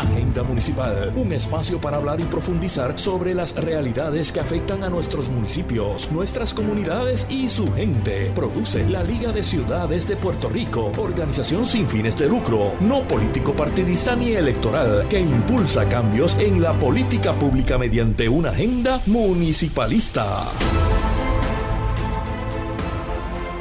Agenda Municipal, un espacio para hablar y profundizar sobre las realidades que afectan a nuestros municipios, nuestras comunidades y su gente. Produce la Liga de Ciudades de Puerto Rico, organización sin fines de lucro, no político partidista ni electoral, que impulsa cambios en la política pública mediante una agenda municipalista.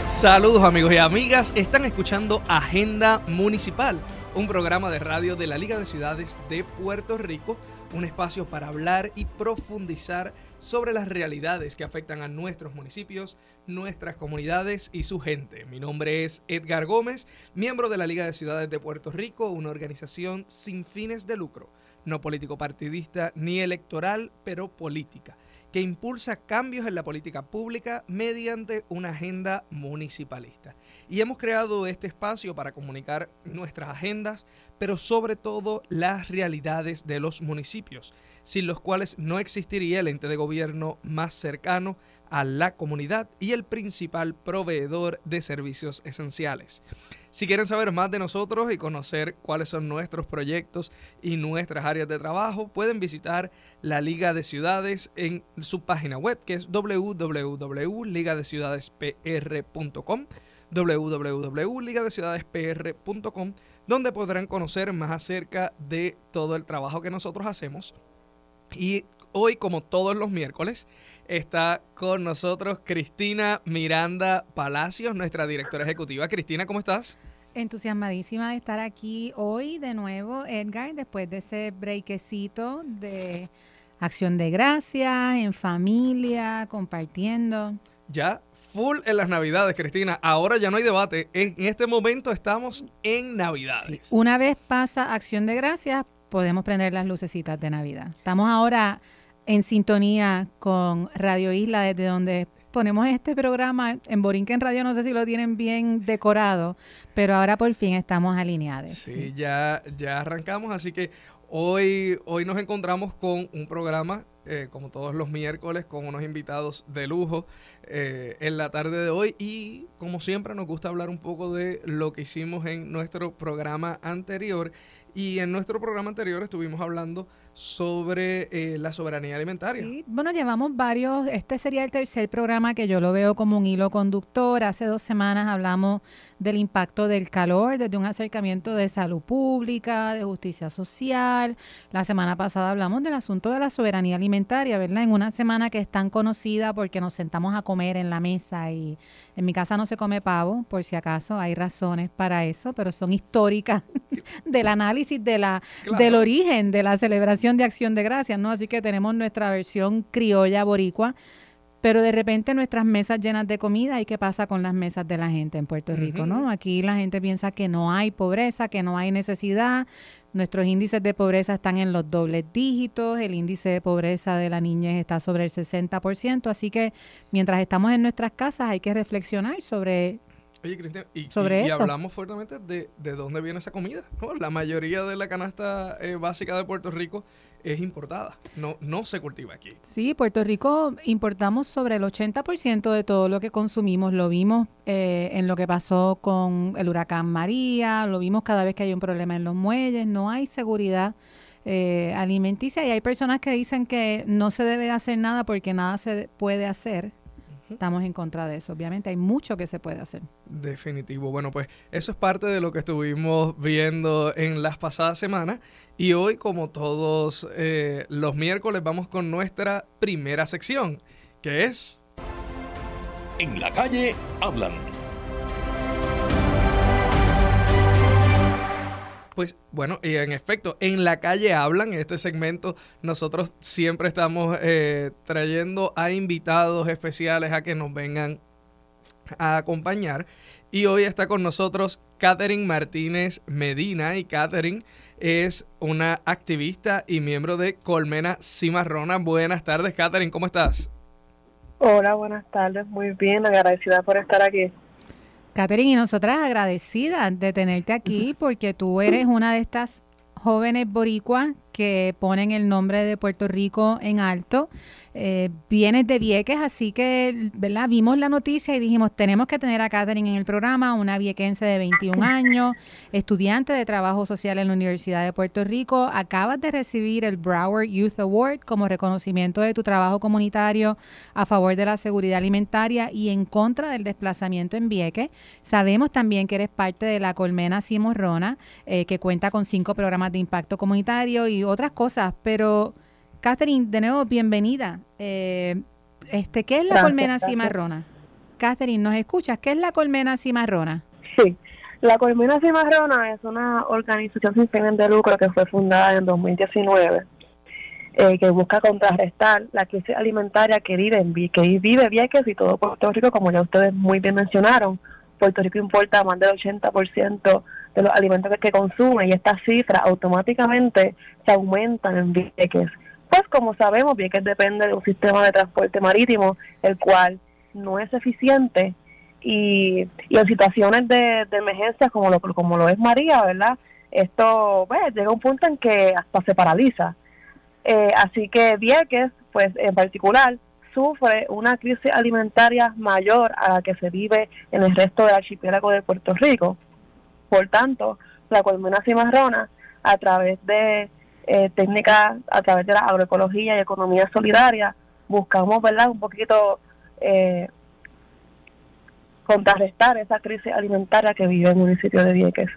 Saludos amigos y amigas, están escuchando Agenda Municipal, un programa de radio de la Liga de Ciudades de Puerto Rico, un espacio para hablar y profundizar sobre las realidades que afectan a nuestros municipios, nuestras comunidades y su gente. Mi nombre es Edgar Gómez, miembro de la Liga de Ciudades de Puerto Rico, una organización sin fines de lucro, no político partidista ni electoral, pero política que impulsa cambios en la política pública mediante una agenda municipalista. Y hemos creado este espacio para comunicar nuestras agendas, pero sobre todo las realidades de los municipios, sin los cuales no existiría el ente de gobierno más cercano a la comunidad y el principal proveedor de servicios esenciales. Si quieren saber más de nosotros y conocer cuáles son nuestros proyectos y nuestras áreas de trabajo, pueden visitar la Liga de Ciudades en su página web, que es www.ligadeciudadespr.com www.ligadeciudadespr.com donde podrán conocer más acerca de todo el trabajo que nosotros hacemos. Y hoy, como todos los miércoles, está con nosotros Cristina Miranda Palacios, nuestra directora ejecutiva. Cristina, ¿cómo estás? Entusiasmadísima de estar aquí hoy de nuevo, Edgar, después de ese breakecito de acción de gracias, en familia, compartiendo. Ya full en las navidades, Cristina. Ahora ya no hay debate. En este momento estamos en navidades. Una vez pasa acción de gracias, podemos prender las lucecitas de Navidad. Estamos ahora en sintonía con Radio Isla, desde donde ponemos este programa en Borinquen Radio, no sé si lo tienen bien decorado, pero ahora por fin estamos alineados. Sí, Ya, ya arrancamos, así que hoy, hoy nos encontramos con un programa, eh, como todos los miércoles, con unos invitados de lujo eh, en la tarde de hoy y como siempre nos gusta hablar un poco de lo que hicimos en nuestro programa anterior y en nuestro programa anterior estuvimos hablando sobre eh, la soberanía alimentaria. Sí, bueno, llevamos varios, este sería el tercer programa que yo lo veo como un hilo conductor. Hace dos semanas hablamos del impacto del calor desde un acercamiento de salud pública, de justicia social. La semana pasada hablamos del asunto de la soberanía alimentaria, ¿verdad? En una semana que es tan conocida porque nos sentamos a comer en la mesa y en mi casa no se come pavo, por si acaso hay razones para eso, pero son históricas del análisis de la, del origen de la celebración de Acción de Gracias, ¿no? Así que tenemos nuestra versión criolla boricua pero de repente nuestras mesas llenas de comida, ¿y qué pasa con las mesas de la gente en Puerto Rico? ¿no? Aquí la gente piensa que no hay pobreza, que no hay necesidad. Nuestros índices de pobreza están en los dobles dígitos, el índice de pobreza de la niñez está sobre el 60%, así que mientras estamos en nuestras casas hay que reflexionar sobre Oye, Cristian, y, y, hablamos fuertemente de, de, dónde viene esa comida. La mayoría de la canasta eh, básica de Puerto Rico es importada, no, no se cultiva aquí. Sí, Puerto Rico importamos sobre el 80% de todo lo que consumimos. Lo vimos eh, en lo que pasó con el huracán María, lo vimos cada vez que hay un problema en los muelles, no hay seguridad. Eh, alimenticia y hay personas que dicen que no se debe hacer nada porque nada se puede hacer Estamos en contra de eso. Obviamente hay mucho que se puede hacer. Definitivo. Bueno, pues eso es parte de lo que estuvimos viendo en las pasadas semanas. Y hoy, como todos eh, los miércoles, vamos con nuestra primera sección, que es... En la calle hablan. Pues bueno, y en efecto, en la calle hablan, en este segmento nosotros siempre estamos eh, trayendo a invitados especiales a que nos vengan a acompañar. Y hoy está con nosotros Catherine Martínez Medina y Catherine es una activista y miembro de Colmena Cimarrona. Buenas tardes, Catherine, ¿cómo estás? Hola, buenas tardes, muy bien, agradecida por estar aquí. Catherine, y nosotras agradecidas de tenerte aquí porque tú eres una de estas jóvenes boricuas que ponen el nombre de Puerto Rico en alto. Eh, vienes de Vieques, así que, ¿verdad? Vimos la noticia y dijimos, tenemos que tener a Catherine en el programa, una viequense de 21 años, estudiante de trabajo social en la Universidad de Puerto Rico. Acabas de recibir el Broward Youth Award como reconocimiento de tu trabajo comunitario a favor de la seguridad alimentaria y en contra del desplazamiento en Vieques. Sabemos también que eres parte de la Colmena Simorrona, eh, que cuenta con cinco programas de impacto comunitario y otras cosas, pero... Catherine, de nuevo, bienvenida. Eh, este, ¿Qué es la colmena cimarrona? Catherine, ¿nos escuchas? ¿Qué es la colmena cimarrona? Sí, la colmena cimarrona es una organización sin fines de lucro que fue fundada en 2019 eh, que busca contrarrestar la crisis alimentaria que vive, en, que vive Vieques y todo Puerto Rico, como ya ustedes muy bien mencionaron. Puerto Rico importa más del 80% de los alimentos que consume y estas cifras automáticamente se aumentan en Vieques. Pues como sabemos, bien que depende de un sistema de transporte marítimo, el cual no es eficiente y, en situaciones de, emergencia como lo, como lo es María, ¿verdad? Esto pues, llega a un punto en que hasta se paraliza. Eh, así que Vieques, pues en particular, sufre una crisis alimentaria mayor a la que se vive en el resto del archipiélago de Puerto Rico. Por tanto, la colmena cimarrona, a través de eh, técnicas a través de la agroecología y economía solidaria, buscamos, ¿verdad?, un poquito eh, contrarrestar esa crisis alimentaria que vive el municipio de Vieques.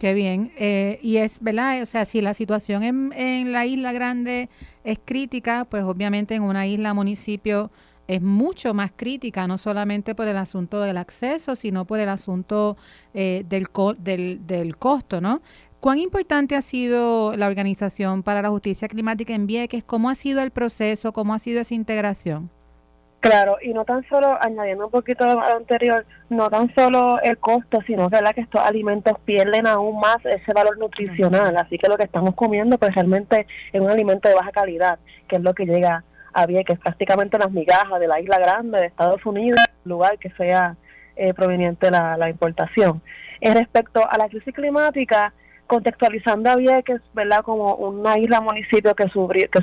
Qué bien. Eh, y es, ¿verdad? O sea, si la situación en, en la isla grande es crítica, pues obviamente en una isla municipio es mucho más crítica, no solamente por el asunto del acceso, sino por el asunto eh, del, del, del costo, ¿no? ¿Cuán importante ha sido la Organización para la Justicia Climática en Vieques? ¿Cómo ha sido el proceso? ¿Cómo ha sido esa integración? Claro, y no tan solo, añadiendo un poquito a lo anterior, no tan solo el costo, sino que, que estos alimentos pierden aún más ese valor nutricional. Así que lo que estamos comiendo, pues realmente es un alimento de baja calidad, que es lo que llega a Vieques, prácticamente las migajas de la isla grande de Estados Unidos, lugar que sea eh, proveniente la, importación. En respecto a la crisis climática, contextualizando a Vieques, ¿verdad? Como una isla municipio que sufrió, que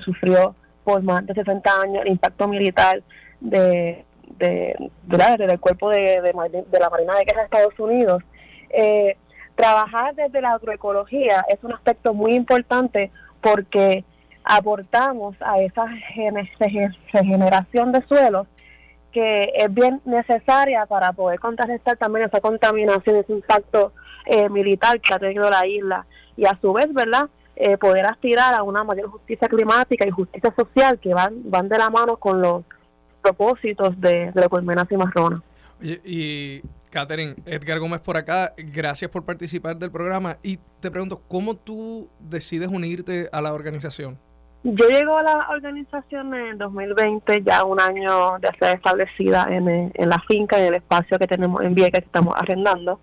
por más de 60 años el impacto militar de, del cuerpo de, de, la Marina de Guerra de Estados Unidos. Eh, trabajar desde la agroecología es un aspecto muy importante porque aportamos a esa regeneración de suelos que es bien necesaria para poder contrarrestar también esa contaminación, ese impacto eh, militar que ha tenido la isla y a su vez, ¿verdad? Eh, poder aspirar a una mayor justicia climática y justicia social que van van de la mano con los propósitos de, de la colmena cimarrona. Y, y Catherine, Edgar Gómez por acá, gracias por participar del programa y te pregunto, ¿cómo tú decides unirte a la organización? Yo llego a la organización en 2020, ya un año de ser establecida en, en la finca, en el espacio que tenemos en Vieques que estamos arrendando.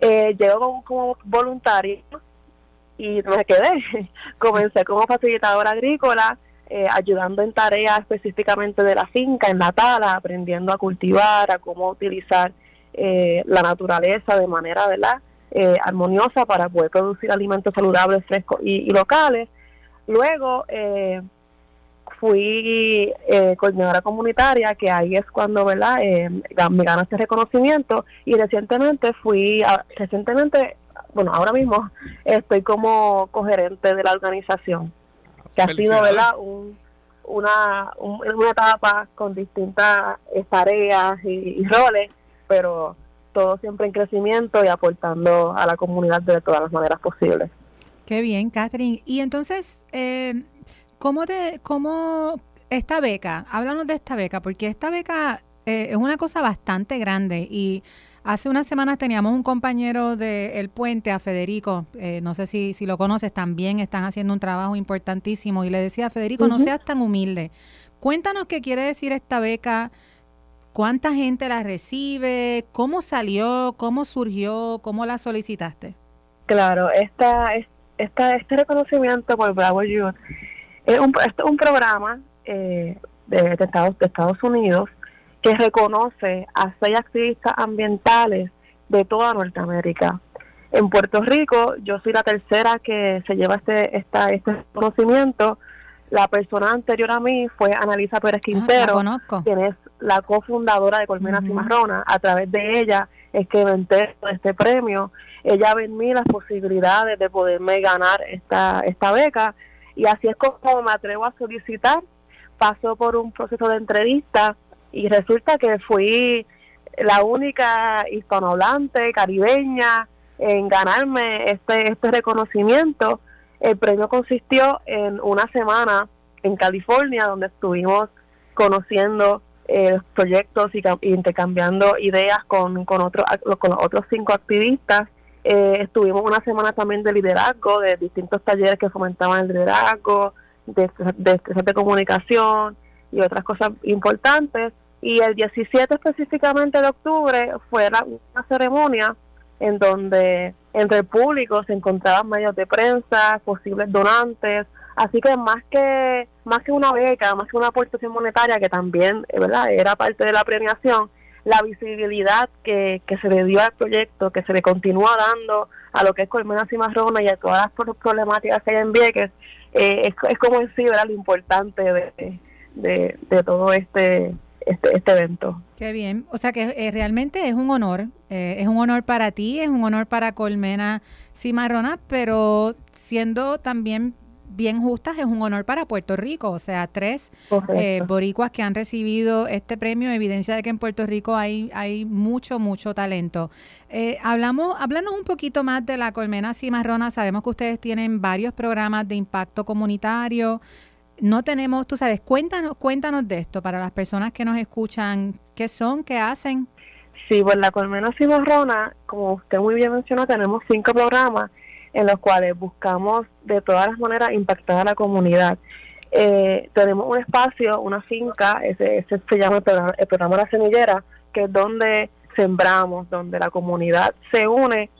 Eh, llego como, voluntario y me quedé. Comencé como facilitadora agrícola, eh, ayudando en tareas específicamente de la finca, en la tala, aprendiendo a cultivar, a cómo utilizar eh, la naturaleza de manera ¿verdad? Eh, armoniosa para poder producir alimentos saludables, frescos y, locales. Luego eh, fui eh, coordinadora comunitaria, que ahí es cuando ¿verdad? Eh, me gano este reconocimiento y recientemente fui, recientemente, bueno, ahora mismo estoy como cogerente de la organización, que ha sido ¿verdad? una, una etapa con distintas tareas y, roles, pero todo siempre en crecimiento y aportando a la comunidad de todas las maneras posibles. Qué bien, Catherine. Y entonces, eh, ¿Cómo, te, cómo esta beca, háblanos de esta beca, porque esta beca eh, es una cosa bastante grande y hace unas semanas teníamos un compañero de El Puente, a Federico, eh, no sé si, si lo conoces, también están haciendo un trabajo importantísimo y le decía a Federico, no seas tan humilde. Cuéntanos qué quiere decir esta beca, cuánta gente la recibe, cómo salió, cómo surgió, cómo la solicitaste. Claro, esta, esta, este reconocimiento por Bravo Youth es un, es un programa eh, de, Estados, de Estados Unidos que reconoce a seis activistas ambientales de toda Norteamérica. en Puerto Rico. Yo soy la tercera que se lleva este, esta, este conocimiento. La persona anterior a mí fue Analisa Pérez ah, Quintero, quien es la cofundadora de Colmena Cimarrona. A través de ella es que me entero de este premio. Ella ve en mí las posibilidades de poderme ganar esta, esta beca y así es como me atrevo a solicitar. Paso por un proceso de entrevista y resulta que fui la única hispanohablante caribeña en ganarme este, este reconocimiento. El premio consistió en una semana en California donde estuvimos conociendo eh, proyectos y, intercambiando ideas con, con, otros con los otros cinco activistas. Eh, estuvimos una semana también de liderazgo, de distintos talleres que fomentaban el liderazgo, de, de, de comunicación y otras cosas importantes. Y el 17 específicamente de octubre fue una ceremonia en donde entre el público se encontraban medios de prensa, posibles donantes, así que más que más que una beca, más que una aportación monetaria que también, eh, era parte de la premiación, la visibilidad que, que se le dio al proyecto, que se le continúa dando a lo que es Colmena Cimarrona y a todas las problemáticas que hay en Vieques, eh, es, es, como en sí lo importante de, de, de todo este este, este evento. Qué bien. O sea que eh, realmente es un honor. Eh, es un honor para ti, es un honor para Colmena Cimarrona, pero siendo también bien justas, es un honor para Puerto Rico. O sea, tres eh, boricuas que han recibido este premio, evidencia de que en Puerto Rico hay, hay mucho, mucho talento. hablamos, háblanos un poquito más de la Colmena Cimarrona. Sabemos que ustedes tienen varios programas de impacto comunitario no tenemos, tú sabes, cuéntanos, cuéntanos de esto para las personas que nos escuchan, qué son, qué hacen. Sí, pues la Colmena Cimarrona, como usted muy bien mencionó, tenemos cinco programas en los cuales buscamos de todas las maneras impactar a la comunidad. Eh, tenemos un espacio, una finca, ese, se llama el programa, el La Semillera, que es donde sembramos, donde la comunidad se une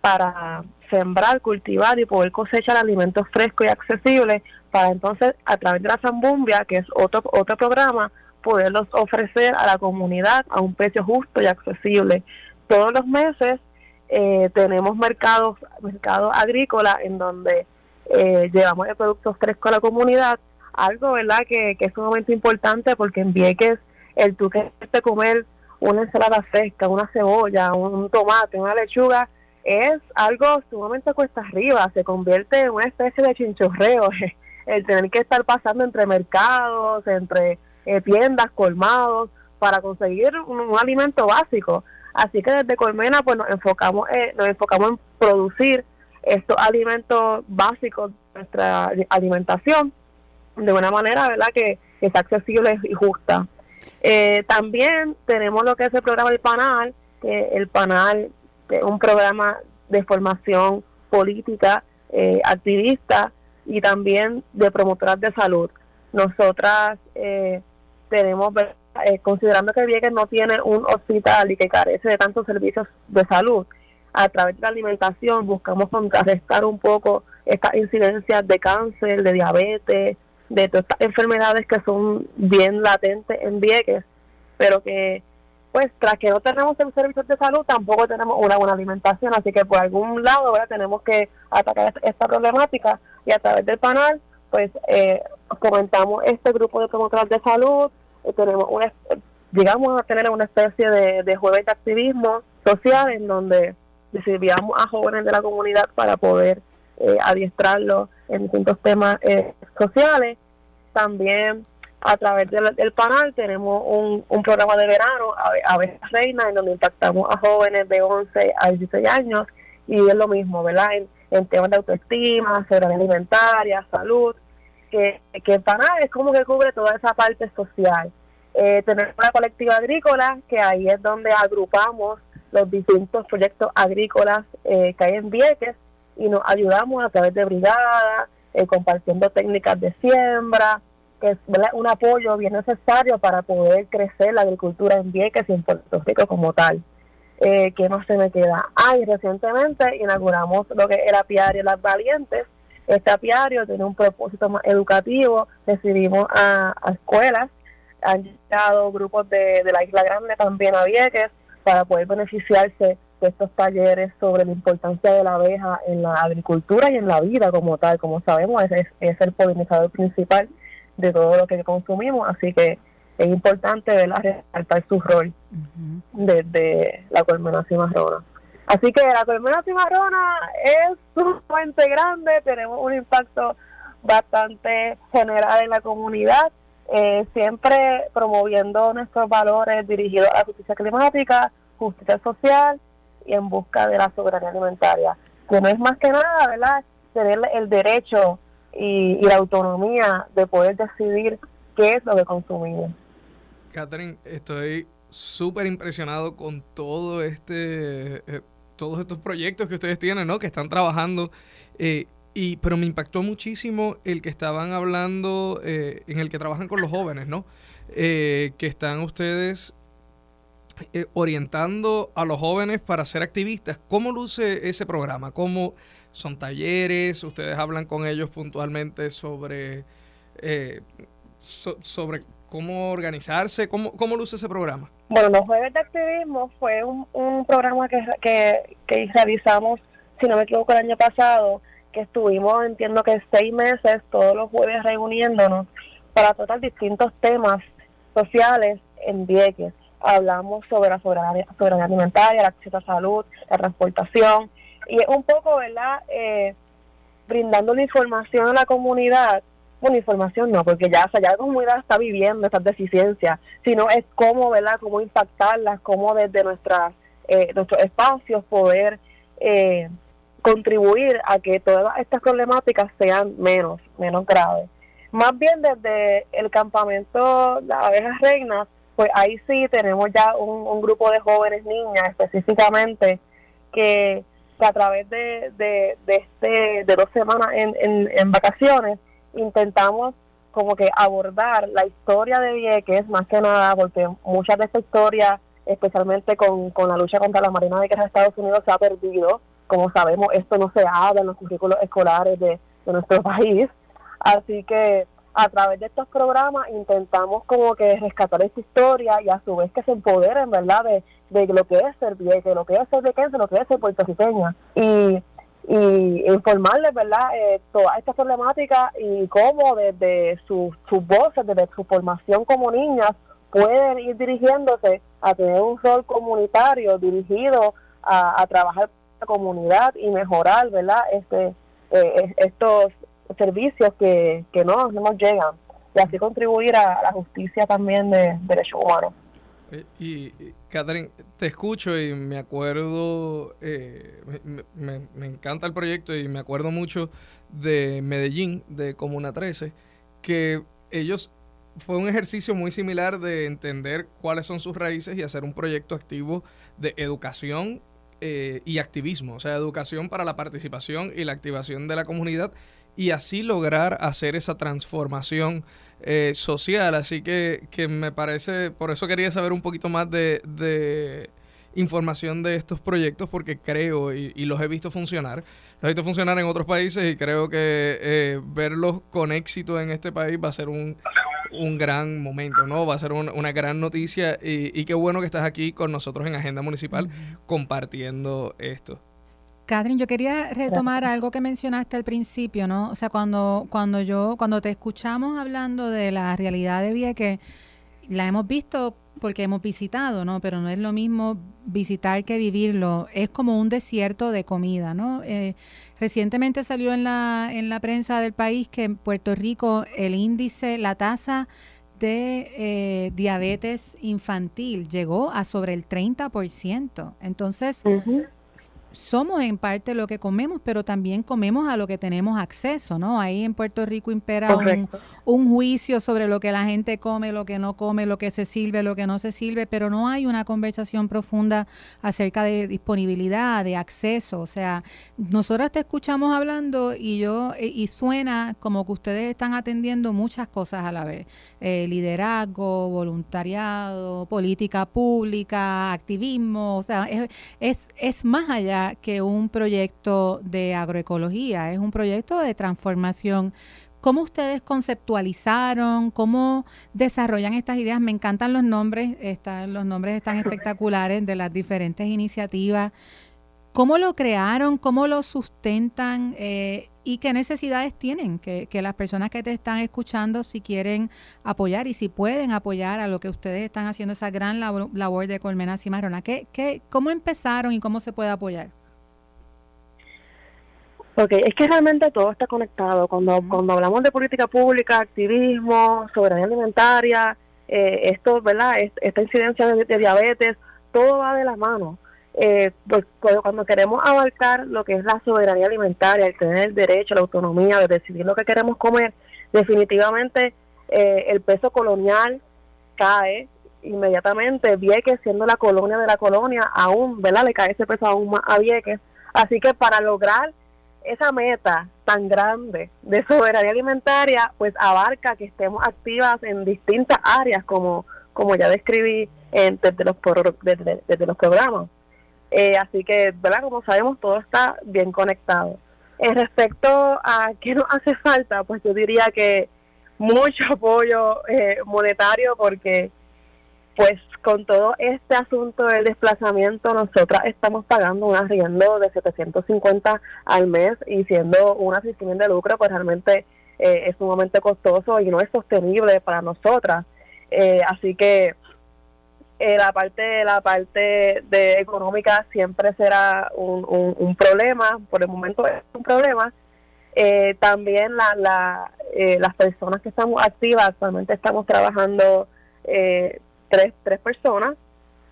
para sembrar, cultivar y poder cosechar alimentos frescos y accesibles para entonces a través de la Zambumbia, que es otro, otro programa, poderlos ofrecer a la comunidad a un precio justo y accesible. Todos los meses eh, tenemos mercados, mercados agrícolas en donde eh, llevamos el producto fresco a la comunidad, algo verdad que, que es sumamente importante porque en Vieques el tú que te comer una ensalada fresca, una cebolla, un tomate, una lechuga, es algo sumamente cuesta arriba, se convierte en una especie de chinchorreo el tener que estar pasando entre mercados, entre eh, tiendas, colmados, para conseguir un, alimento básico. Así que desde Colmena pues nos enfocamos, eh, nos enfocamos en producir estos alimentos básicos de nuestra alimentación de una manera verdad que, que sea accesible y justa. Eh, también tenemos lo que es el programa del PANAL, que el PANAL es un programa de formación política, eh, activista, y también de promotoras de salud. Nosotras eh, tenemos, eh, considerando que Vieques no tiene un hospital y que carece de tantos servicios de salud, a través de la alimentación buscamos contrarrestar un poco estas incidencias de cáncer, de diabetes, de todas estas enfermedades que son bien latentes en Vieques, pero que pues tras que no tenemos servicios de salud, tampoco tenemos una buena alimentación, así que por algún lado ahora tenemos que atacar esta problemática y a través del panel, pues eh, comentamos este grupo de promotores de salud, eh, tenemos una, llegamos a tener una especie de, de jueves de activismo social en donde recibíamos a jóvenes de la comunidad para poder eh, adiestrarlos en distintos temas eh, sociales. También a través del, del panel tenemos un, un, programa de verano, a veces Reina, en donde impactamos a jóvenes de 11 a 16 años y es lo mismo, ¿verdad? En, temas de autoestima, seguridad alimentaria, salud, que, que panel es como que cubre toda esa parte social. Eh, tenemos una colectiva agrícola, que ahí es donde agrupamos los distintos proyectos agrícolas eh, que hay en Vieques y nos ayudamos a través de brigadas, eh, compartiendo técnicas de siembra, que es un apoyo bien necesario para poder crecer la agricultura en Vieques y en Puerto Rico como tal. Eh, ¿Qué más se me queda? Ah, recientemente inauguramos lo que era Apiario Las Valientes. Este apiario tiene un propósito más educativo. Recibimos a, escuelas, han llegado grupos de, de, la Isla Grande también a Vieques para poder beneficiarse de estos talleres sobre la importancia de la abeja en la agricultura y en la vida como tal. Como sabemos, es, es el polinizador principal de todo lo que consumimos, así que es importante resaltar su rol desde la colmena cimarrona. Así que la colmena cimarrona es sumamente grande, tenemos un impacto bastante general en la comunidad, eh, siempre promoviendo nuestros valores dirigidos a la justicia climática, justicia social y en busca de la soberanía alimentaria, que no es más que nada, ¿verdad?, tener el derecho y, la autonomía de poder decidir qué es lo que consumimos. Catherine, estoy súper impresionado con todo este, eh, todos estos proyectos que ustedes tienen, ¿no? Que están trabajando. Eh, y, pero me impactó muchísimo el que estaban hablando, eh, en el que trabajan con los jóvenes, ¿no? que están ustedes orientando a los jóvenes para ser activistas. ¿Cómo luce ese programa? ¿Cómo son talleres? ¿Ustedes hablan con ellos puntualmente sobre, sobre cómo organizarse? ¿Cómo, ¿Cómo luce ese programa? Bueno, los jueves de activismo fue un, un programa que, que, que realizamos, si no me equivoco, el año pasado, que estuvimos, entiendo que seis meses, todos los jueves reuniéndonos para tratar distintos temas sociales en Vieques. Hablamos sobre la soberanía, soberanía alimentaria, el acceso a salud, la transportación, y es un poco, ¿verdad?, eh, brindando la información a la comunidad bueno, información no, porque ya, o ya la comunidad está viviendo estas deficiencias, sino es cómo, ¿verdad?, cómo impactarlas, cómo desde nuestras, eh, nuestros espacios poder eh, contribuir a que todas estas problemáticas sean menos, menos graves. Más bien desde el campamento de abejas reinas, pues ahí sí tenemos ya un, grupo de jóvenes niñas específicamente que, a través de, de, este, de dos semanas en, en, en vacaciones intentamos como que abordar la historia de Vieques más que nada porque muchas de esta historia, especialmente con, la lucha contra la Marina de Guerra de Estados Unidos, se ha perdido. Como sabemos, esto no se habla en los currículos escolares de, nuestro país. Así que a través de estos programas intentamos como que rescatar esta historia y a su vez que se empoderen, ¿verdad?, de, de lo que es ser vieque, lo que es ser viequense, lo que es ser puertorriqueña. Y y informarles, ¿verdad?, eh, todas estas problemáticas y cómo desde sus, sus voces, desde su formación como niñas, pueden ir dirigiéndose a tener un rol comunitario dirigido a, trabajar con la comunidad y mejorar, ¿verdad?, este, eh, estos servicios que, que no nos llegan y así contribuir a, la justicia también de derechos humanos. Eh, y, Catherine, te escucho y me acuerdo, eh, me, encanta el proyecto y me acuerdo mucho de Medellín, de Comuna 13, que ellos fue un ejercicio muy similar de entender cuáles son sus raíces y hacer un proyecto activo de educación eh, y activismo, o sea, educación para la participación y la activación de la comunidad y así lograr hacer esa transformación eh, social. Así que, que, me parece, por eso quería saber un poquito más de, de información de estos proyectos porque creo y, los he visto funcionar. Los he visto funcionar en otros países y creo que eh, verlos con éxito en este país va a ser un, un gran momento, ¿no? Va a ser una gran noticia y, y, qué bueno que estás aquí con nosotros en Agenda Municipal compartiendo esto. Catherine, yo quería retomar algo que mencionaste al principio, ¿no? O sea, cuando, cuando yo, cuando te escuchamos hablando de la realidad de Vieques, la hemos visto porque hemos visitado, ¿no? Pero no es lo mismo visitar que vivirlo. Es como un desierto de comida, ¿no? Eh, recientemente salió en la, en la prensa del país que en Puerto Rico el índice, la tasa de eh, diabetes infantil llegó a sobre el 30%. Entonces, somos en parte lo que comemos, pero también comemos a lo que tenemos acceso, ¿no? Ahí en Puerto Rico impera un, juicio sobre lo que la gente come, lo que no come, lo que se sirve, lo que no se sirve, pero no hay una conversación profunda acerca de disponibilidad, de acceso. O sea, nosotros te escuchamos hablando y yo, eh, y suena como que ustedes están atendiendo muchas cosas a la vez. Eh, liderazgo, voluntariado, política pública, activismo, o sea, es, es, es más allá que un proyecto de agroecología, es un proyecto de transformación. ¿Cómo ustedes conceptualizaron? ¿Cómo desarrollan estas ideas? Me encantan los nombres, están, los nombres están espectaculares de las diferentes iniciativas. ¿Cómo lo crearon? ¿Cómo lo sustentan? Eh, ¿Y qué necesidades tienen que, que, las personas que te están escuchando, si quieren apoyar y si pueden apoyar a lo que ustedes están haciendo, esa gran labor, de Colmena Cimarrona? ¿Qué, qué, ¿Cómo empezaron y cómo se puede apoyar? Porque es que realmente todo está conectado. Cuando, cuando hablamos de política pública, activismo, soberanía alimentaria, eh, esto, ¿verdad? Esta incidencia de, diabetes, todo va de la mano. Eh, pues, cuando queremos abarcar lo que es la soberanía alimentaria, el tener el derecho, la autonomía de decidir lo que queremos comer, definitivamente eh, el peso colonial cae inmediatamente. Vieques, siendo la colonia de la colonia, aún, ¿verdad? Le cae ese peso aún más a Vieques. Así que para lograr esa meta tan grande de soberanía alimentaria, pues abarca que estemos activas en distintas áreas, como, como ya describí en, desde, los, desde, los programas. Eh, así que, ¿verdad? Como sabemos, todo está bien conectado. En respecto a qué nos hace falta, pues yo diría que mucho apoyo eh, monetario porque pues con todo este asunto del desplazamiento, nosotras estamos pagando un arriendo de 750 al mes y siendo una sin de lucro, pues realmente eh, es sumamente costoso y no es sostenible para nosotras. Eh, así que eh, la parte la parte de económica siempre será un, un, problema, por el momento es un problema. también la, la, las personas que estamos activas, actualmente estamos trabajando tres, tres personas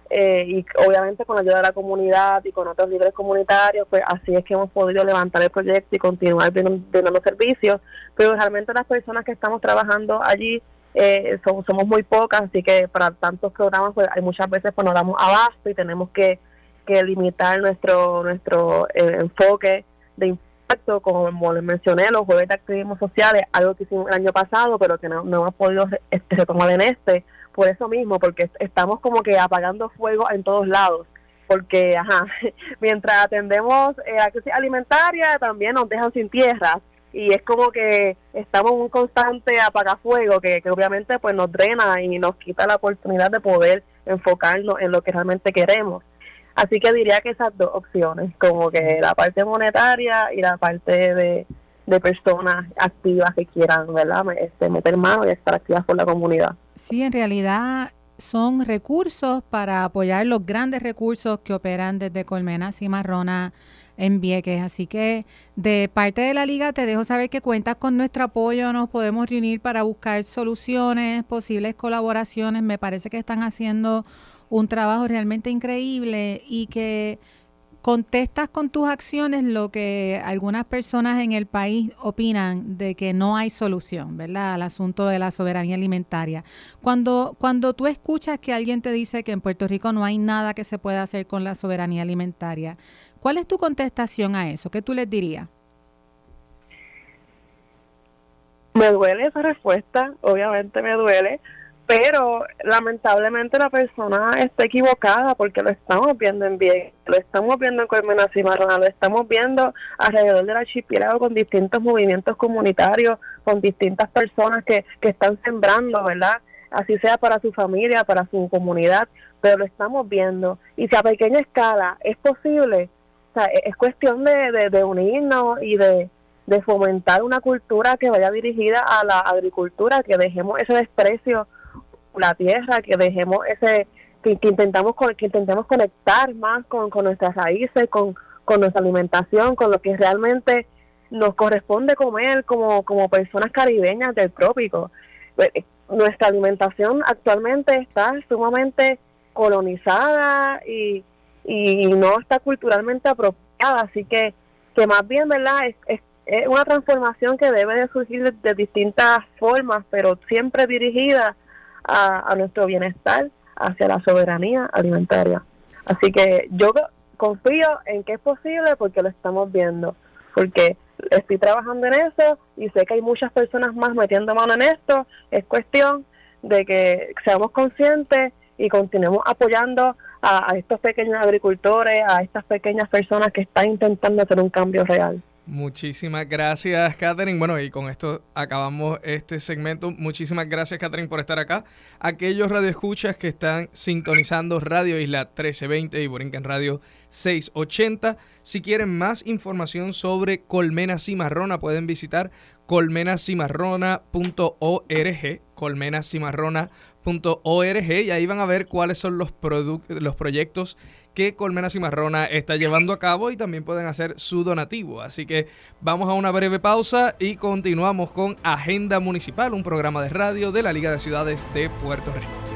eh, y obviamente con la ayuda de la comunidad y con otros líderes comunitarios, pues así es que hemos podido levantar el proyecto y continuar brindando servicios, pero realmente las personas que estamos trabajando allí eh, somos, muy pocas, así que para tantos programas pues hay muchas veces pues nos damos abasto y tenemos que, que limitar nuestro nuestro eh, enfoque de impacto, como les mencioné, los jueves de activismo sociales, algo que hicimos el año pasado, pero que no, no hemos podido este, retomar en este, por eso mismo, porque estamos como que apagando fuego en todos lados. Porque, ajá, mientras atendemos eh, la crisis alimentaria, también nos dejan sin tierra. Y es como que estamos en un constante apagafuego que, que obviamente pues nos drena y nos quita la oportunidad de poder enfocarnos en lo que realmente queremos. Así que diría que esas dos opciones, como que la parte monetaria y la parte de, de personas activas que quieran ¿verdad? Este, meter mano y estar activas por la comunidad. Sí, en realidad son recursos para apoyar los grandes recursos que operan desde Colmenas y Marrona en Vieques. Así que de parte de la liga te dejo saber que cuentas con nuestro apoyo, nos podemos reunir para buscar soluciones, posibles colaboraciones. Me parece que están haciendo un trabajo realmente increíble y que contestas con tus acciones lo que algunas personas en el país opinan de que no hay solución, ¿verdad? Al asunto de la soberanía alimentaria. Cuando, cuando tú escuchas que alguien te dice que en Puerto Rico no hay nada que se pueda hacer con la soberanía alimentaria, ¿cuál es tu contestación a eso? ¿Qué tú les dirías? Me duele esa respuesta, obviamente me duele, pero lamentablemente la persona está equivocada porque lo estamos viendo en bien, lo estamos viendo en Colmena Cimarrona, lo estamos viendo alrededor del archipiélago con distintos movimientos comunitarios, con distintas personas que, que están sembrando, ¿verdad? Así sea para su familia, para su comunidad, pero lo estamos viendo. Y si a pequeña escala es posible, o sea, es cuestión de, de, de unirnos y de, de fomentar una cultura que vaya dirigida a la agricultura, que dejemos ese desprecio la tierra, que dejemos ese, que, intentamos que intentemos conectar más con, nuestras raíces, con, nuestra alimentación, con lo que realmente nos corresponde comer como, como personas caribeñas del trópico. Pues, eh, nuestra alimentación actualmente está sumamente colonizada y, y no está culturalmente apropiada, así que, que más bien, ¿verdad? Es, es, una transformación que debe de surgir de distintas formas, pero siempre dirigida a, nuestro bienestar hacia la soberanía alimentaria. Así que yo confío en que es posible porque lo estamos viendo, porque estoy trabajando en eso y sé que hay muchas personas más metiendo mano en esto. Es cuestión de que seamos conscientes y continuemos apoyando a, a estos pequeños agricultores, a estas pequeñas personas que están intentando hacer un cambio real. Muchísimas gracias, Catherine. Bueno, y con esto acabamos este segmento. Muchísimas gracias, Catherine, por estar acá. Aquellos radioescuchas que están sintonizando Radio Isla 1320 y Borinquen Radio 680. Si quieren más información sobre Colmena Cimarrona, pueden visitar colmenacimarrona.org, colmenacimarrona.org, y ahí van a ver cuáles son los, los proyectos que Colmena Cimarrona está llevando a cabo y también pueden hacer su donativo. Así que vamos a una breve pausa y continuamos con Agenda Municipal, un programa de radio de la Liga de Ciudades de Puerto Rico.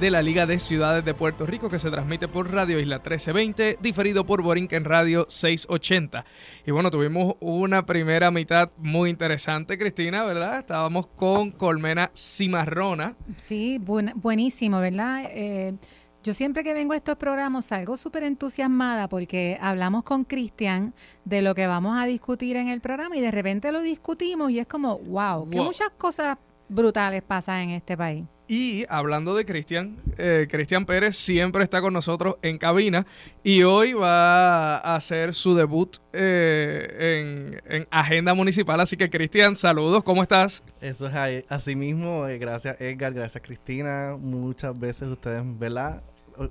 de la Liga de Ciudades de Puerto Rico que se transmite por Radio Isla 1320, diferido por Borinquen Radio 680. Y bueno, tuvimos una primera mitad muy interesante, Cristina, ¿verdad? Estábamos con Colmena Cimarrona. Sí, buenísimo, ¿verdad? Eh, yo siempre que vengo a estos programas salgo súper entusiasmada porque hablamos con Cristian de lo que vamos a discutir en el programa y de repente lo discutimos y es como, wow, que muchas cosas brutales pasan en este país. Y hablando de Cristian, eh, Cristian Pérez siempre está con nosotros en cabina y hoy va a hacer su debut eh, en, Agenda Municipal. Así que Cristian, saludos, ¿cómo estás? Eso es así mismo. Eh, gracias Edgar, gracias Cristina. Muchas veces ustedes, ¿verdad?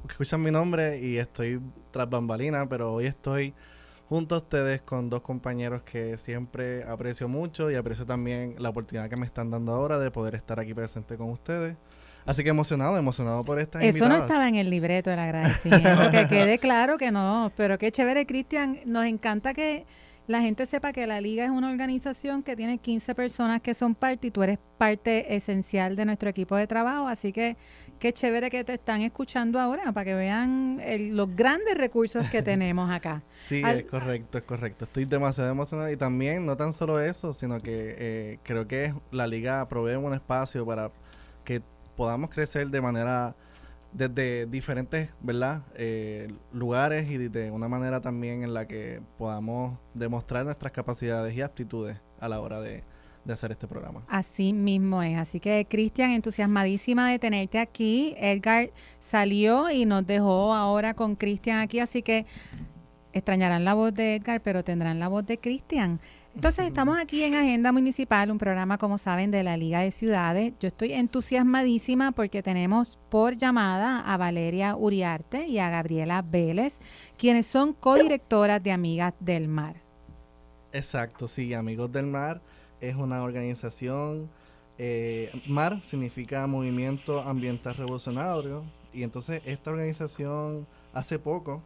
Escuchan mi nombre y estoy tras bambalina, pero hoy estoy junto a ustedes con dos compañeros que siempre aprecio mucho y aprecio también la oportunidad que me están dando ahora de poder estar aquí presente con ustedes. Así que emocionado, emocionado por esta Eso no estaba en el libreto del agradecimiento, que quede claro que no, pero qué chévere, Cristian, nos encanta que la gente sepa que la liga es una organización que tiene 15 personas que son parte y tú eres parte esencial de nuestro equipo de trabajo, así que qué chévere que te están escuchando ahora para que vean los grandes recursos que tenemos acá. Sí, es correcto, es correcto. Estoy demasiado emocionado y también no tan solo eso, sino que eh, creo que la liga provee un espacio para que podamos crecer de manera desde diferentes verdad eh, lugares y de una manera también en la que podamos demostrar nuestras capacidades y aptitudes a la hora de, de hacer este programa. Así mismo es. Así que, Cristian, entusiasmadísima de tenerte aquí. Edgar salió y nos dejó ahora con Cristian aquí, así que extrañarán la voz de Edgar, pero tendrán la voz de Cristian. Entonces estamos aquí en Agenda Municipal, un programa, como saben, de la Liga de Ciudades. Yo estoy entusiasmadísima porque tenemos por llamada a Valeria Uriarte y a Gabriela Vélez, quienes son codirectoras de Amigas del Mar. Exacto, sí, Amigos del Mar es una organización, eh, MAR significa Movimiento Ambiental Revolucionario, y entonces esta organización hace poco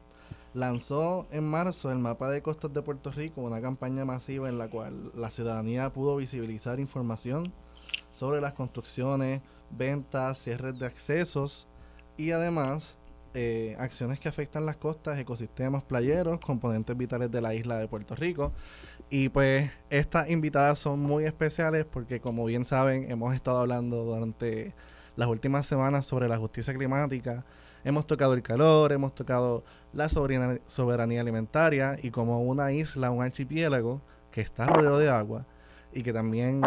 lanzó en marzo el mapa de costas de Puerto Rico, una campaña masiva en la cual la ciudadanía pudo visibilizar información sobre las construcciones, ventas, cierres de accesos y además eh, acciones que afectan las costas, ecosistemas playeros, componentes vitales de la isla de Puerto Rico. Y pues estas invitadas son muy especiales porque como bien saben hemos estado hablando durante las últimas semanas sobre la justicia climática Hemos tocado el calor, hemos tocado la soberanía, alimentaria y como una isla, un archipiélago que está rodeado de agua y que también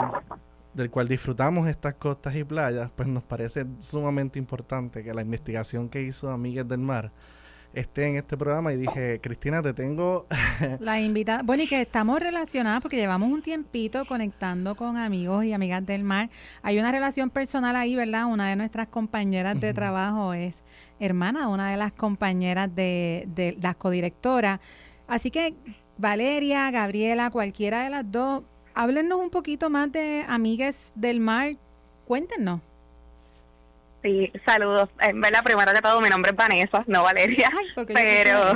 del cual disfrutamos estas costas y playas, pues nos parece sumamente importante que la investigación que hizo Amigues del Mar esté en este programa y dije, Cristina, te tengo... la invitada, bueno, y que estamos relacionadas porque llevamos un tiempito conectando con amigos y amigas del mar. Hay una relación personal ahí, ¿verdad? Una de nuestras compañeras de trabajo es hermana una de las compañeras de, de las codirectoras. Así que Valeria, Gabriela, cualquiera de las dos, háblenos un poquito más de Amigues del Mar. Cuéntenos. Sí, saludos. En verdad, primero de todo, mi nombre es Vanessa, no Valeria. pero,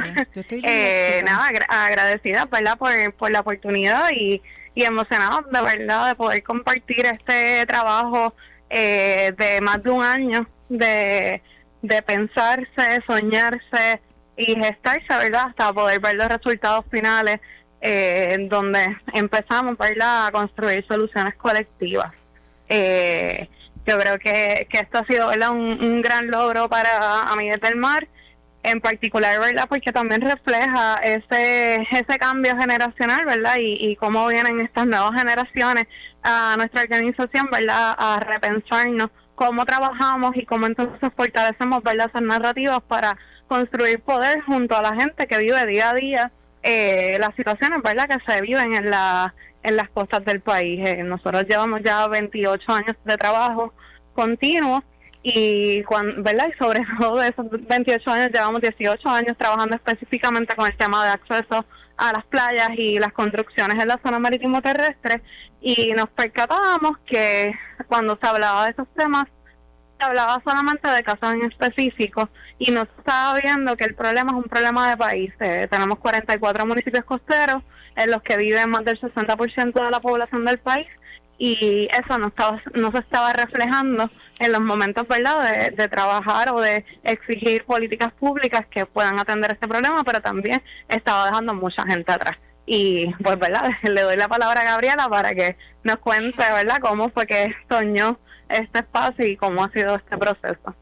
eh, nada, agradecida, ¿verdad? Por, por la oportunidad y, y emocionada, de verdad, de poder compartir este trabajo eh, de más de un año de de pensarse, soñarse y gestarse, ¿verdad? Hasta poder ver los resultados finales, eh, donde empezamos, ¿verdad? A construir soluciones colectivas. Eh, yo creo que, que esto ha sido ¿verdad? Un, un gran logro para Amigas del Mar en particular, ¿verdad? Porque también refleja ese ese cambio generacional, ¿verdad? Y, y cómo vienen estas nuevas generaciones a nuestra organización, ¿verdad? A repensarnos cómo trabajamos y cómo entonces fortalecemos, ¿verdad? Esas narrativas para construir poder junto a la gente que vive día a día eh, las situaciones, ¿verdad? Que se viven en la en las costas del país. Eh, nosotros llevamos ya 28 años de trabajo continuo y cuando, ¿verdad? Y sobre todo de esos 28 años llevamos 18 años trabajando específicamente con el tema de acceso a las playas y las construcciones en la zona marítimo terrestre y nos percatábamos que cuando se hablaba de esos temas se hablaba solamente de casos en específico y no se estaba viendo que el problema es un problema de país. Eh, tenemos 44 municipios costeros en los que vive más del 60% de la población del país y eso no estaba no se estaba reflejando en los momentos verdad de, trabajar o de exigir políticas públicas que puedan atender este problema pero también estaba dejando mucha gente atrás. Y pues verdad le doy la palabra a Gabriela para que nos cuente verdad cómo fue que soñó este espacio y cómo ha sido este proceso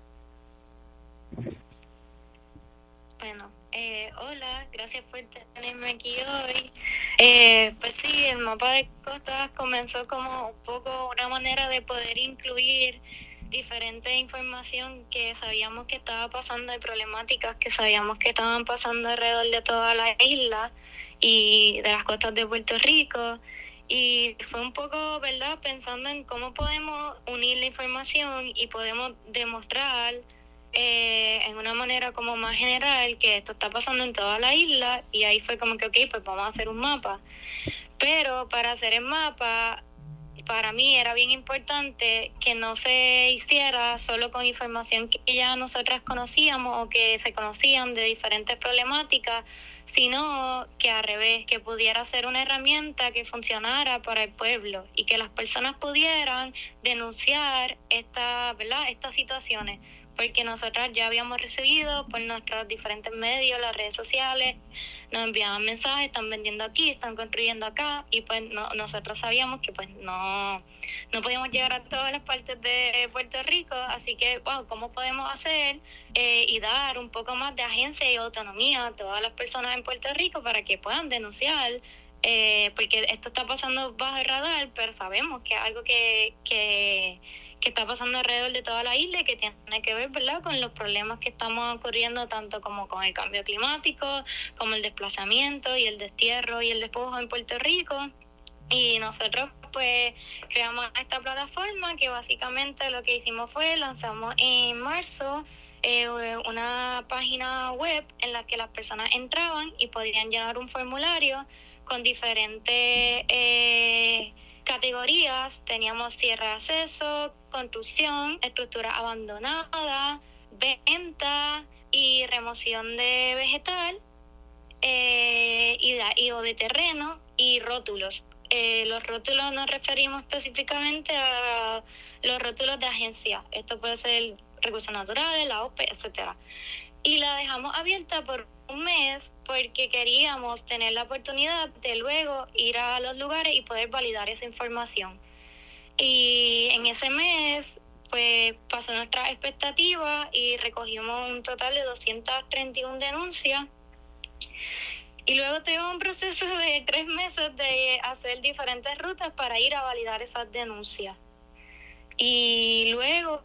bueno eh, hola gracias por tenerme aquí hoy eh, pues sí, el mapa de costas comenzó como un poco una manera de poder incluir diferente información que sabíamos que estaba pasando y problemáticas que sabíamos que estaban pasando alrededor de toda la isla y de las costas de Puerto Rico. Y fue un poco, ¿verdad?, pensando en cómo podemos unir la información y podemos demostrar eh, en una manera como más general que esto está pasando en toda la isla y ahí fue como que, ok, pues vamos a hacer un mapa. Pero para hacer el mapa, para mí era bien importante que no se hiciera solo con información que ya nosotras conocíamos o que se conocían de diferentes problemáticas, sino que al revés, que pudiera ser una herramienta que funcionara para el pueblo y que las personas pudieran denunciar esta, ¿verdad? estas situaciones porque nosotras ya habíamos recibido por nuestros diferentes medios, las redes sociales, nos enviaban mensajes, están vendiendo aquí, están construyendo acá, y pues no, nosotros sabíamos que pues no, no podíamos llegar a todas las partes de Puerto Rico, así que, wow, ¿cómo podemos hacer eh, y dar un poco más de agencia y autonomía a todas las personas en Puerto Rico para que puedan denunciar? Eh, porque esto está pasando bajo el radar, pero sabemos que es algo que, que que está pasando alrededor de toda la isla y que tiene que ver ¿verdad? con los problemas que estamos ocurriendo tanto como con el cambio climático, como el desplazamiento y el destierro y el despojo en Puerto Rico. Y nosotros pues creamos esta plataforma que básicamente lo que hicimos fue lanzamos en marzo eh, una página web en la que las personas entraban y podían llenar un formulario con diferentes... Eh, categorías teníamos cierre de acceso, construcción, estructura abandonada, venta y remoción de vegetal eh, y, o de terreno y rótulos. Eh, los rótulos nos referimos específicamente a los rótulos de agencia. Esto puede ser recursos naturales, la OPE, etcétera. Y la dejamos abierta por un mes porque queríamos tener la oportunidad de luego ir a los lugares y poder validar esa información. Y en ese mes, pues pasó nuestra expectativa y recogimos un total de 231 denuncias. Y luego tuvimos un proceso de tres meses de hacer diferentes rutas para ir a validar esas denuncias. Y luego,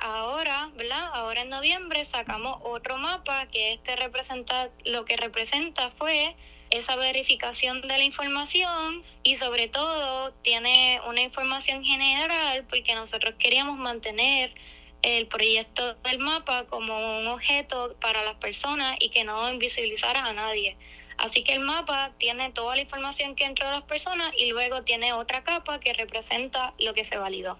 ahora, ¿verdad? Ahora en noviembre sacamos otro mapa que este representa, lo que representa fue esa verificación de la información y sobre todo tiene una información general porque nosotros queríamos mantener el proyecto del mapa como un objeto para las personas y que no invisibilizara a nadie. Así que el mapa tiene toda la información que entró de las personas y luego tiene otra capa que representa lo que se validó.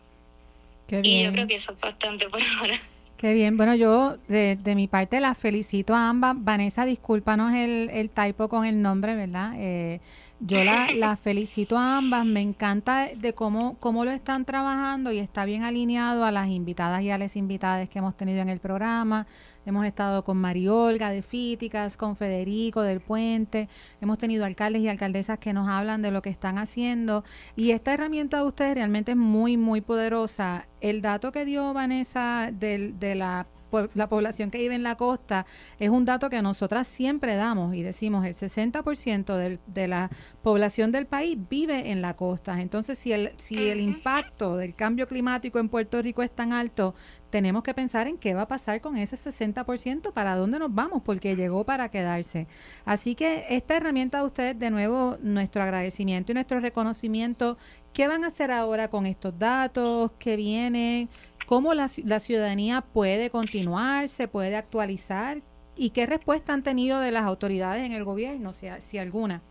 Y yo creo que eso es bastante por ahora. Qué bien. Bueno, yo de, de mi parte la felicito a ambas. Vanessa, discúlpanos el, el typo con el nombre, ¿verdad? Eh, yo la, la, felicito a ambas. Me encanta de cómo, cómo lo están trabajando y está bien alineado a las invitadas y a las invitadas que hemos tenido en el programa. Hemos estado con Mariolga de Fíticas, con Federico del Puente, hemos tenido alcaldes y alcaldesas que nos hablan de lo que están haciendo y esta herramienta de ustedes realmente es muy, muy poderosa. El dato que dio Vanessa de la la población que vive en la costa es un dato que nosotras siempre damos y decimos el 60% del, de la población del país vive en la costa. Entonces, si el, si el impacto del cambio climático en Puerto Rico es tan alto, tenemos que pensar en qué va a pasar con ese 60%, para dónde nos vamos, porque llegó para quedarse. Así que esta herramienta de ustedes, de nuevo, nuestro agradecimiento y nuestro reconocimiento. ¿Qué van a hacer ahora con estos datos que vienen? Cómo la, ciudadanía puede continuar, se puede actualizar y qué respuesta han tenido de las autoridades en el gobierno, si, si alguna.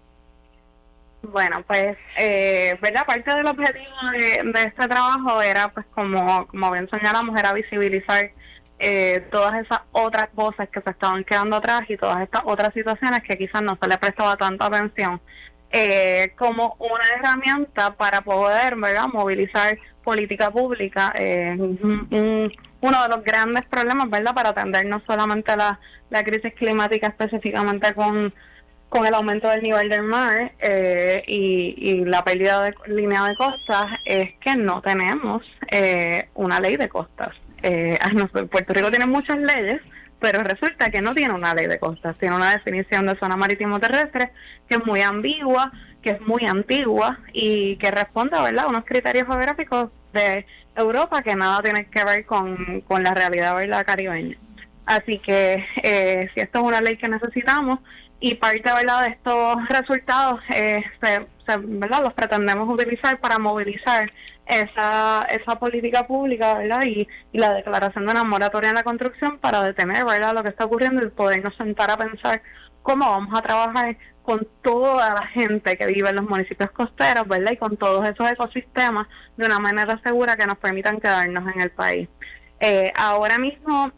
Bueno, pues, eh, ¿verdad? Parte del objetivo de, este trabajo era, pues, como, como bien señalamos, era visibilizar eh, todas esas otras cosas que se estaban quedando atrás y todas estas otras situaciones que quizás no se le prestaba tanta atención eh, como una herramienta para poder, ¿verdad?, movilizar política pública, eh, uno de los grandes problemas, ¿verdad?, para atender no solamente la, la crisis climática específicamente con, con el aumento del nivel del mar eh, y, y, la pérdida de línea de costas, es que no tenemos eh, una ley de costas. Eh, Puerto Rico tiene muchas leyes, pero resulta que no tiene una ley de costas, tiene una definición de zona marítimo terrestre que es muy ambigua, que es muy antigua y que responde ¿verdad? a unos criterios geográficos de Europa que nada tiene que ver con, con la realidad ¿verdad? caribeña. Así que eh, si esto es una ley que necesitamos y parte ¿verdad? de estos resultados eh, se, ¿verdad? los pretendemos utilizar para movilizar esa, esa política pública ¿verdad? Y, y la declaración de una moratoria en la construcción para detener ¿verdad? lo que está ocurriendo y podernos sentar a pensar cómo vamos a trabajar con toda la gente que vive en los municipios costeros, ¿verdad? Y con todos esos ecosistemas de una manera segura que nos permitan quedarnos en el país. Eh, ahora mismo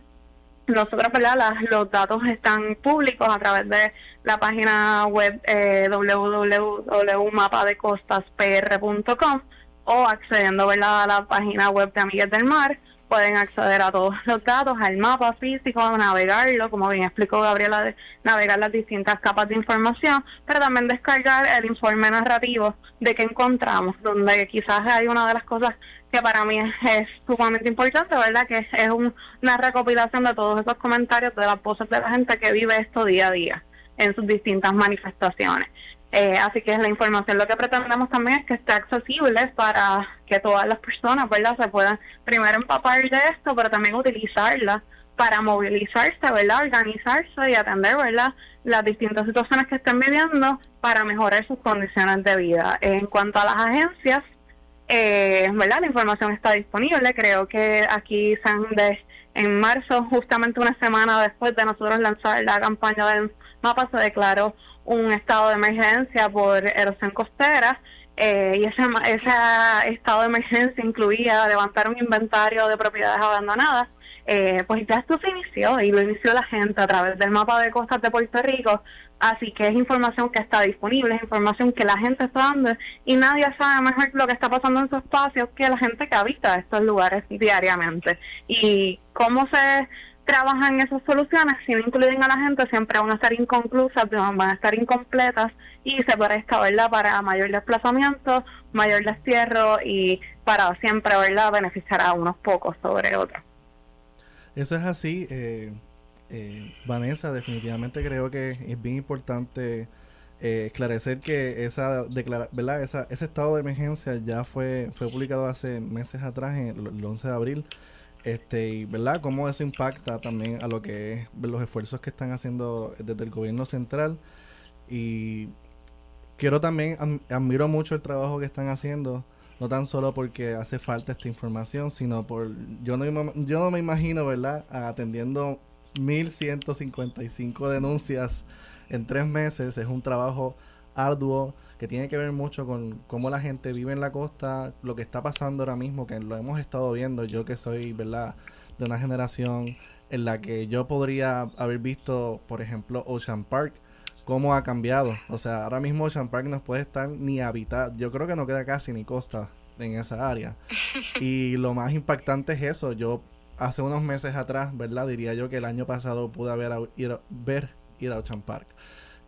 nosotros, ¿verdad? los datos están públicos a través de la página web eh, www.mapadecostaspr.com o accediendo, ¿verdad? A la página web de Amigas del Mar pueden acceder a todos los datos, al mapa físico, navegarlo, como bien explicó Gabriela, navegar las distintas capas de información, pero también descargar el informe narrativo de que encontramos, donde quizás hay una de las cosas que para mí es, sumamente importante, ¿verdad? Que es una recopilación de todos esos comentarios de las voces de la gente que vive esto día a día en sus distintas manifestaciones. Eh, así que la información lo que pretendemos también es que esté accesible para que todas las personas verdad se puedan primero empapar de esto, pero también utilizarla para movilizarse, ¿verdad? organizarse y atender ¿verdad? las distintas situaciones que estén viviendo para mejorar sus condiciones de vida. En cuanto a las agencias, eh, ¿verdad? la información está disponible. Creo que aquí de, en marzo, justamente una semana después de nosotros lanzar la campaña del mapa, se declaró un estado de emergencia por erosión costera eh, y ese, ese estado de emergencia incluía levantar un inventario de propiedades abandonadas. Eh, pues ya esto se inició y lo inició la gente a través del mapa de costas de Puerto Rico, así que es información que está disponible, es información que la gente está dando y nadie sabe mejor lo que está pasando en su espacio que la gente que habita estos lugares diariamente. Y cómo se trabajan esas soluciones, si no incluyen a la gente, siempre van a estar inconclusas, van a estar incompletas y se presta, ¿verdad?, para mayor desplazamiento, mayor destierro y para siempre, ¿verdad?, beneficiar a unos pocos sobre otros. Eso es así. Eh, eh, Vanessa, definitivamente creo que es bien importante eh, esclarecer que esa declara ¿verdad? Esa, ese estado de emergencia ya fue, fue publicado hace meses atrás, en el 11 de abril este, y verdad cómo eso impacta también a lo que es los esfuerzos que están haciendo desde el gobierno central. Y quiero también admiro mucho el trabajo que están haciendo no tan solo porque hace falta esta información sino por yo no yo no me imagino verdad atendiendo 1155 denuncias en tres meses es un trabajo arduo que tiene que ver mucho con cómo la gente vive en la costa, lo que está pasando ahora mismo, que lo hemos estado viendo, yo que soy, ¿verdad?, de una generación en la que yo podría haber visto, por ejemplo, Ocean Park, cómo ha cambiado. O sea, ahora mismo Ocean Park no puede estar ni habitar, yo creo que no queda casi ni costa en esa área. Y lo más impactante es eso, yo hace unos meses atrás, ¿verdad? Diría yo que el año pasado pude haber ir, ver ir a Ocean Park.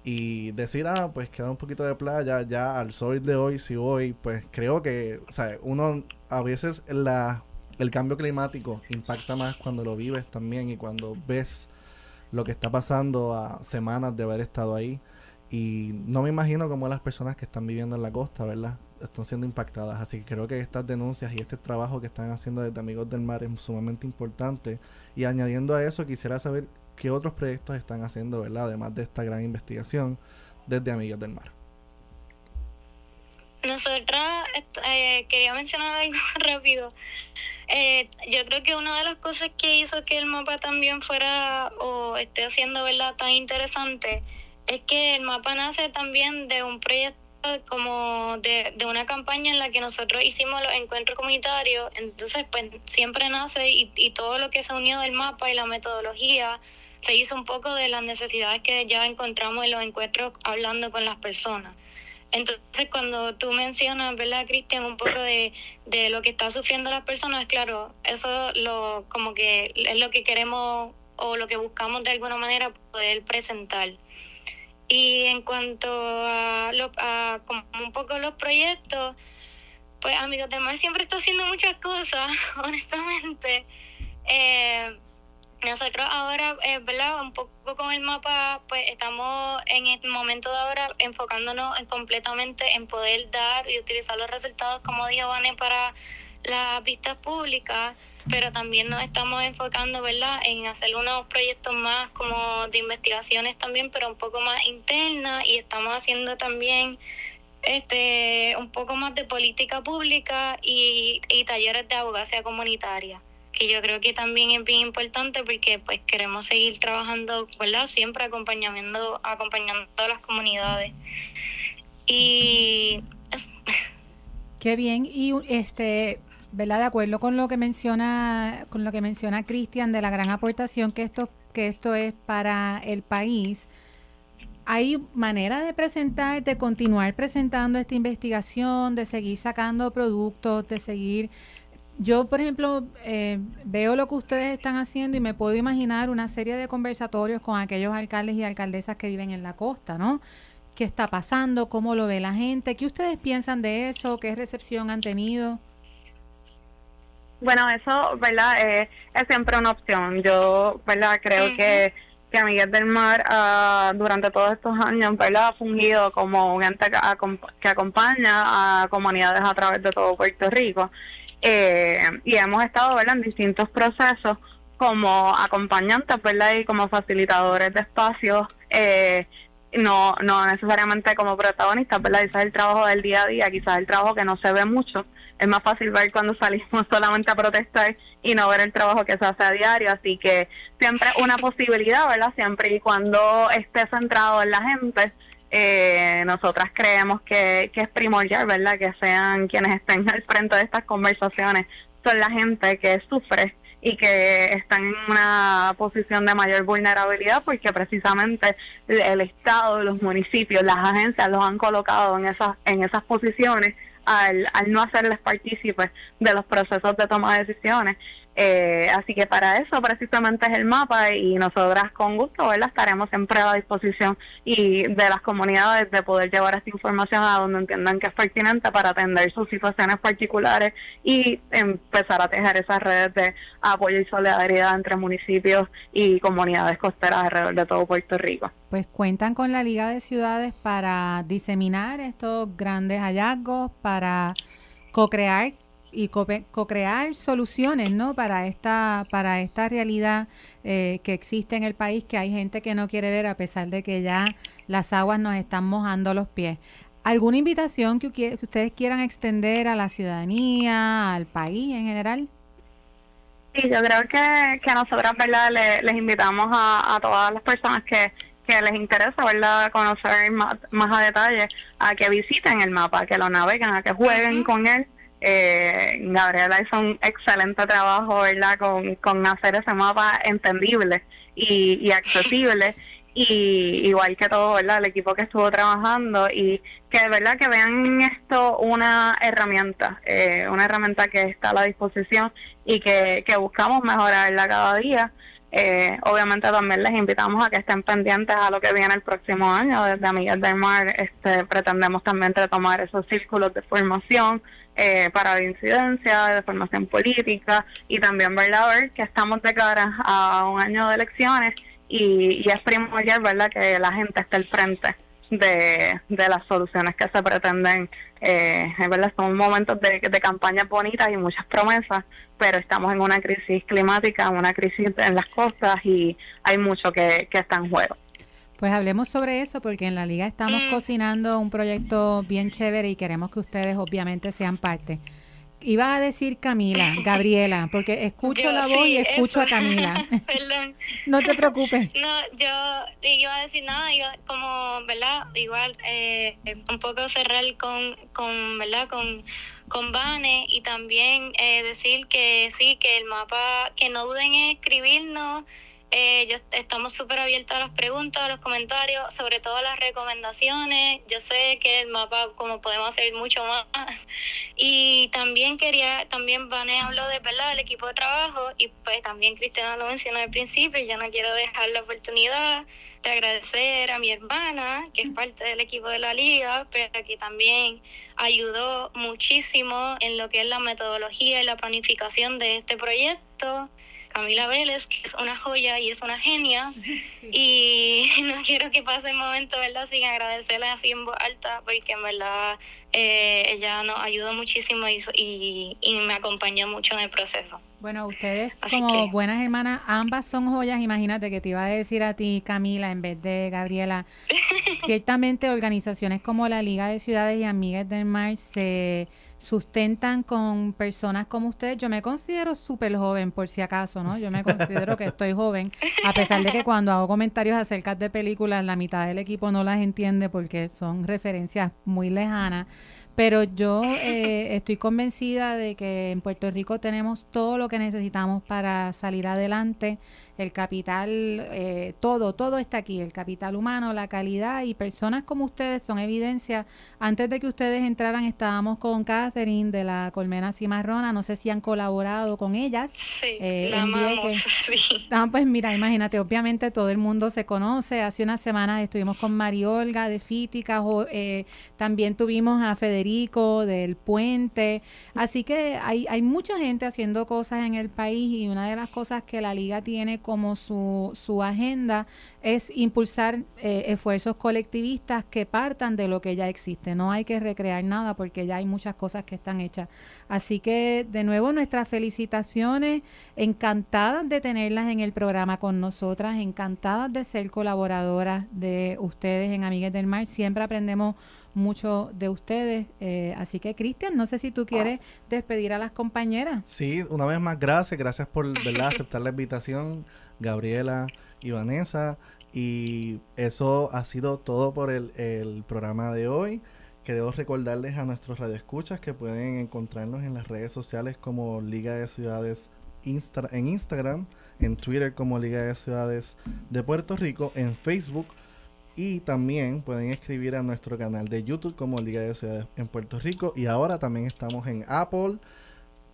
Y decir, ah, pues queda un poquito de playa, ya al sol de hoy, si voy, pues creo que, o sea, uno a veces la, el cambio climático impacta más cuando lo vives también y cuando ves lo que está pasando a semanas de haber estado ahí. Y no me imagino cómo las personas que están viviendo en la costa, ¿verdad? Están siendo impactadas. Así que creo que estas denuncias y este trabajo que están haciendo desde Amigos del Mar es sumamente importante. Y añadiendo a eso, quisiera saber qué otros proyectos están haciendo, ¿verdad? Además de esta gran investigación desde Amigos del Mar. Nosotras, eh, quería mencionar algo rápido. Eh, yo creo que una de las cosas que hizo que el mapa también fuera o esté haciendo verdad tan interesante es que el mapa nace también de un proyecto como de, de una campaña en la que nosotros hicimos los encuentros comunitarios, entonces pues siempre nace y, y todo lo que se unió del mapa y la metodología se hizo un poco de las necesidades que ya encontramos en los encuentros hablando con las personas. Entonces, cuando tú mencionas, ¿verdad, Cristian, un poco de, de lo que está sufriendo las personas, claro, eso lo como que es lo que queremos o lo que buscamos de alguna manera poder presentar. Y en cuanto a, lo, a como un poco los proyectos, pues Amigos de Mar siempre está haciendo muchas cosas, honestamente. Eh, nosotros ahora, eh, ¿verdad? Un poco con el mapa, pues estamos en el momento de ahora enfocándonos en completamente en poder dar y utilizar los resultados, como dijo Vane, para las vistas públicas, pero también nos estamos enfocando, ¿verdad?, en hacer unos proyectos más como de investigaciones también, pero un poco más internas y estamos haciendo también este un poco más de política pública y talleres de abogacía comunitaria que yo creo que también es bien importante porque pues queremos seguir trabajando, ¿verdad? Siempre acompañando, acompañando a las comunidades. Y Qué bien. Y este, ¿verdad? De acuerdo con lo que menciona, con lo que menciona Cristian de la gran aportación que esto, que esto es para el país. ¿Hay manera de presentar, de continuar presentando esta investigación, de seguir sacando productos, de seguir yo, por ejemplo, eh, veo lo que ustedes están haciendo y me puedo imaginar una serie de conversatorios con aquellos alcaldes y alcaldesas que viven en la costa, ¿no? ¿Qué está pasando? ¿Cómo lo ve la gente? ¿Qué ustedes piensan de eso? ¿Qué recepción han tenido? Bueno, eso, ¿verdad? Eh, es siempre una opción. Yo, ¿verdad? Creo que, que Miguel del Mar uh, durante todos estos años, ¿verdad? Ha fungido como un ente que acompaña a comunidades a través de todo Puerto Rico. Eh, y hemos estado ¿verdad? en distintos procesos como acompañantes ¿verdad? y como facilitadores de espacios, eh, no, no necesariamente como protagonistas, ¿verdad? quizás el trabajo del día a día, quizás el trabajo que no se ve mucho, es más fácil ver cuando salimos solamente a protestar y no ver el trabajo que se hace a diario, así que siempre una posibilidad, ¿verdad? Siempre y cuando esté centrado en la gente, eh, nosotras creemos que, que es primordial, ¿verdad? Que sean quienes estén al frente de estas conversaciones, son la gente que sufre y que están en una posición de mayor vulnerabilidad porque precisamente el Estado, los municipios, las agencias los han colocado en esas, en esas posiciones al, al no hacerles partícipes de los procesos de toma de decisiones. Eh, así que para eso precisamente es el mapa y nosotras con gusto ¿verdad? estaremos siempre a disposición y de las comunidades de poder llevar esta información a donde entiendan que es pertinente para atender sus situaciones particulares y empezar a tejer esas redes de apoyo y solidaridad entre municipios y comunidades costeras alrededor de todo Puerto Rico. Pues cuentan con la Liga de Ciudades para diseminar estos grandes hallazgos, para co-crear y co-crear soluciones ¿no? para, esta, para esta realidad eh, que existe en el país, que hay gente que no quiere ver a pesar de que ya las aguas nos están mojando los pies. ¿Alguna invitación que, que ustedes quieran extender a la ciudadanía, al país en general? Sí, yo creo que, que nosotros ¿verdad? les invitamos a, todas las personas que, que les interesa ¿verdad? conocer más, más a detalle, a que visiten el mapa, que lo naveguen, a que jueguen con él eh, Gabriela hizo un excelente trabajo, ¿verdad?, con, con hacer ese mapa entendible y, accesible. y igual que todo, ¿verdad? El equipo que estuvo trabajando y que de verdad que vean esto una herramienta, eh, una herramienta que está a la disposición y que, que buscamos mejorarla cada día. Eh, obviamente también les invitamos a que estén pendientes a lo que viene el próximo año. Desde Amigas del Mar este, pretendemos también retomar esos círculos de formación eh, para la incidencia, de formación política y también ver que estamos de cara a un año de elecciones y, y es primordial ¿verdad? que la gente esté al frente de, de las soluciones que se pretenden. Eh, ¿verdad? Son momentos de, de campañas bonitas y muchas promesas, pero estamos en una crisis climática, una crisis en las costas y hay mucho que, que está en juego. Pues hablemos sobre eso porque en la liga estamos mm. cocinando un proyecto bien chévere y queremos que ustedes obviamente sean parte. Iba a decir Camila, Gabriela, porque escucho la voz y escucho a Camila. Perdón. no te preocupes. No, yo iba a decir nada, iba como, ¿verdad? Igual, eh, un poco cerrar con, con ¿verdad? Con, con Vane y también eh, decir que sí, que el mapa, que no duden en escribirnos eh, yo, estamos súper abiertos a las preguntas, a los comentarios, sobre todo a las recomendaciones. Yo sé que el mapa, como podemos hacer mucho más. Y también quería, también Vane habló de verdad del equipo de trabajo y pues también Cristina lo mencionó al principio yo no quiero dejar la oportunidad de agradecer a mi hermana, que es parte del equipo de la liga, pero que también ayudó muchísimo en lo que es la metodología y la planificación de este proyecto. Camila Vélez, que es una joya y es una genia. Y no quiero que pase el momento, ¿verdad?, sin agradecerle así en voz alta, porque en verdad eh, ella nos ayudó muchísimo y, y, me acompañó mucho en el proceso. Bueno, ustedes como buenas hermanas, ambas son joyas. Imagínate que te iba a decir a ti, Camila, en vez de Gabriela. Ciertamente organizaciones como la Liga de Ciudades y Amigas del Mar se sustentan con personas como ustedes. Yo me considero súper joven, por si acaso, ¿no? Yo me considero que estoy joven, a pesar de que cuando hago comentarios acerca de películas, la mitad del equipo no las entiende porque son referencias muy lejanas. Pero yo eh, estoy convencida de que en Puerto Rico tenemos todo lo que necesitamos para salir adelante el capital, eh, todo, todo está aquí, el capital humano, la calidad y personas como ustedes son evidencia. Antes de que ustedes entraran estábamos con Catherine de la Colmena Cimarrona, no sé si han colaborado con ellas. Sí, eh, la amamos, Ah, pues mira, imagínate, obviamente todo el mundo se conoce, hace unas semanas estuvimos con Mariolga de Fítica, eh, también tuvimos a Federico del Puente, así que hay, hay mucha gente haciendo cosas en el país y una de las cosas que la liga tiene como su, su agenda es impulsar eh, esfuerzos colectivistas que partan de lo que ya existe. No hay que recrear nada porque ya hay muchas cosas que están hechas. Así que de nuevo nuestras felicitaciones, encantadas de tenerlas en el programa con nosotras, encantadas de ser colaboradoras de ustedes en Amigas del Mar. Siempre aprendemos mucho de ustedes. Eh, así que, Cristian, no sé si tú quieres despedir a las compañeras. Sí, una vez más, gracias. Gracias por ¿verdad? aceptar la invitación, Gabriela y Vanessa. Y eso ha sido todo por el, el programa de hoy. Queremos recordarles a nuestros radioescuchas que pueden encontrarnos en las redes sociales como Liga de Ciudades en Instagram, en Twitter como Liga de Ciudades de Puerto Rico, en Facebook y también pueden escribir a nuestro canal de YouTube como Liga de Ciudades en Puerto Rico. Y ahora también estamos en Apple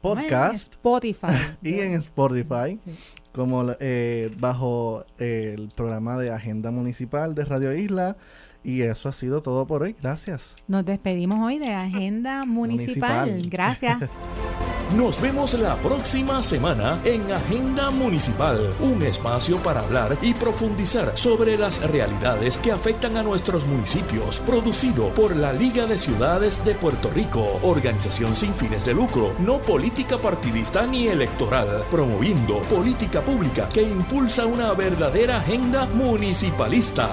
Podcast. Spotify. y en Spotify. Como eh, bajo el programa de Agenda Municipal de Radio Isla. Y eso ha sido todo por hoy. Gracias. Nos despedimos hoy de Agenda Municipal. Gracias. Nos vemos la próxima semana en Agenda Municipal, un espacio para hablar y profundizar sobre las realidades que afectan a nuestros municipios, producido por la Liga de Ciudades de Puerto Rico, organización sin fines de lucro, no política partidista ni electoral, promoviendo política pública que impulsa una verdadera agenda municipalista.